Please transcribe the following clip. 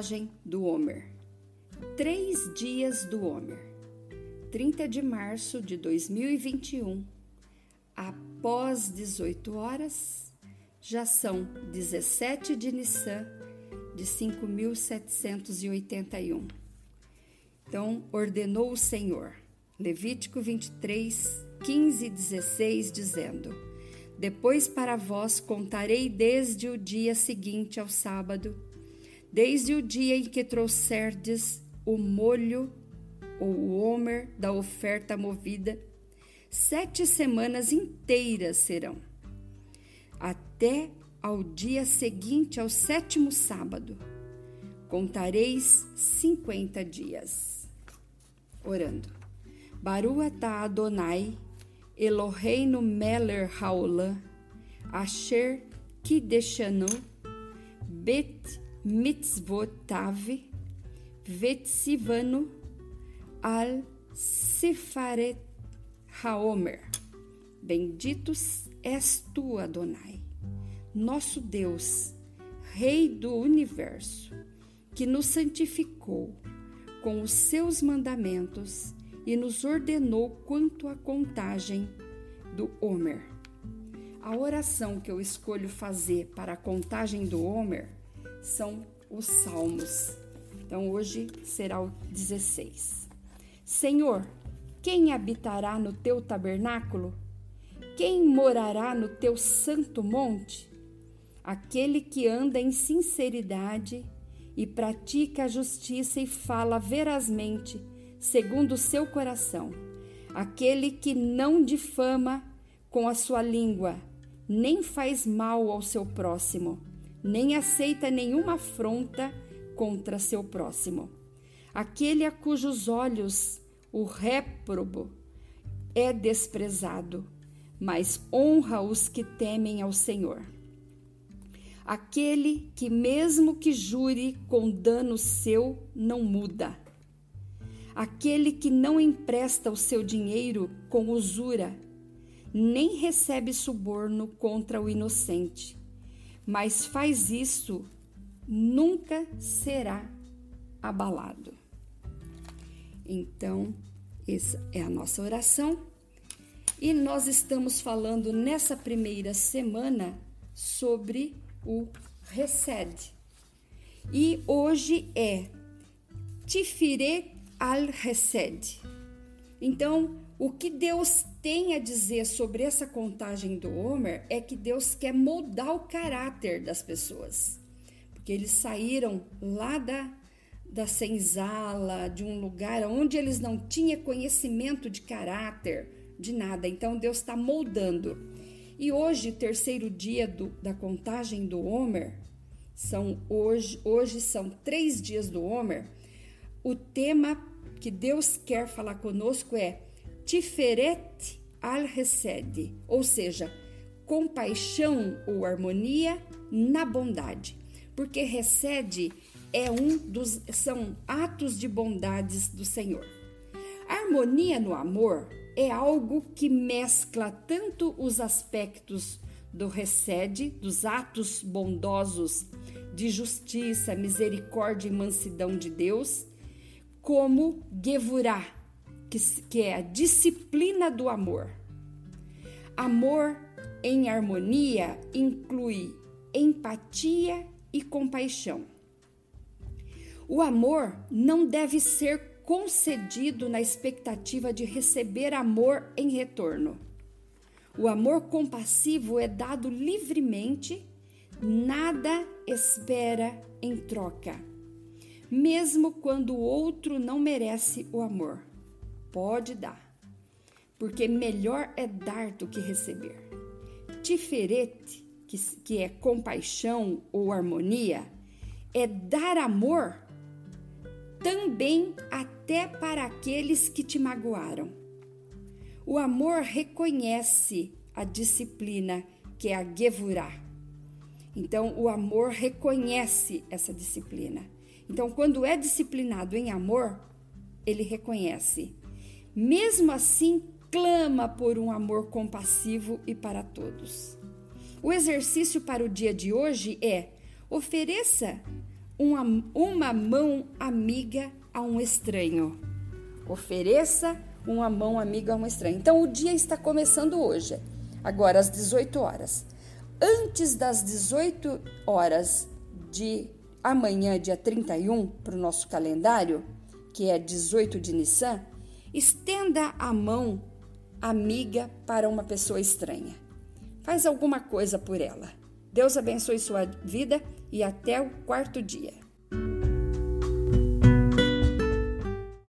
contagem do Homer. Três dias do Homer. 30 de março de 2021. Após 18 horas, já são 17 de Nissan de 5.781. Então, ordenou o Senhor. Levítico 23, 15 e 16, dizendo: Depois para vós contarei desde o dia seguinte ao sábado, desde o dia em que trouxerdes o molho ou o homer da oferta movida, sete semanas inteiras serão, até ao dia seguinte ao sétimo sábado. Contareis cinquenta dias. Orando. Baru atah Adonai, Eloheinu Meller Haolam, Asher Kideshanu, Bet Mitzvotav, Vetsivanu, Al Sifaret Haomer. Benditos és tu, Adonai, nosso Deus, Rei do universo, que nos santificou com os seus mandamentos e nos ordenou quanto à contagem do Homer. A oração que eu escolho fazer para a contagem do Homer são os Salmos. Então hoje será o 16. Senhor, quem habitará no teu tabernáculo? Quem morará no teu santo monte? Aquele que anda em sinceridade e pratica a justiça e fala verazmente segundo o seu coração, aquele que não difama com a sua língua, nem faz mal ao seu próximo, nem aceita nenhuma afronta contra seu próximo. Aquele a cujos olhos o réprobo é desprezado, mas honra os que temem ao Senhor. Aquele que, mesmo que jure com dano seu, não muda aquele que não empresta o seu dinheiro com usura, nem recebe suborno contra o inocente, mas faz isso, nunca será abalado. Então, essa é a nossa oração. E nós estamos falando nessa primeira semana sobre o recede. E hoje é Tifire al-Hesed. Então, o que Deus tem a dizer sobre essa contagem do Homer é que Deus quer moldar o caráter das pessoas. Porque eles saíram lá da, da senzala, de um lugar onde eles não tinham conhecimento de caráter, de nada. Então, Deus está moldando. E hoje, terceiro dia do, da contagem do Homer, são hoje, hoje são três dias do Homer. O tema que Deus quer falar conosco é Tiferet al-Resed, ou seja, compaixão ou harmonia na bondade. Porque recede é um dos são atos de bondades do Senhor. A harmonia no amor é algo que mescla tanto os aspectos do recede, dos atos bondosos de justiça, misericórdia e mansidão de Deus, como Gevurah, que, que é a disciplina do amor. Amor em harmonia inclui empatia e compaixão. O amor não deve ser concedido na expectativa de receber amor em retorno. O amor compassivo é dado livremente, nada espera em troca mesmo quando o outro não merece o amor. Pode dar, porque melhor é dar do que receber. Tiferet, que, que é compaixão ou harmonia, é dar amor também até para aqueles que te magoaram. O amor reconhece a disciplina que é a Gevurah. Então, o amor reconhece essa disciplina. Então, quando é disciplinado em amor, ele reconhece. Mesmo assim, clama por um amor compassivo e para todos. O exercício para o dia de hoje é: ofereça uma, uma mão amiga a um estranho. Ofereça uma mão amiga a um estranho. Então, o dia está começando hoje, agora às 18 horas. Antes das 18 horas de amanhã, dia 31, para o nosso calendário, que é 18 de Nissan, estenda a mão amiga para uma pessoa estranha. Faz alguma coisa por ela. Deus abençoe sua vida e até o quarto dia.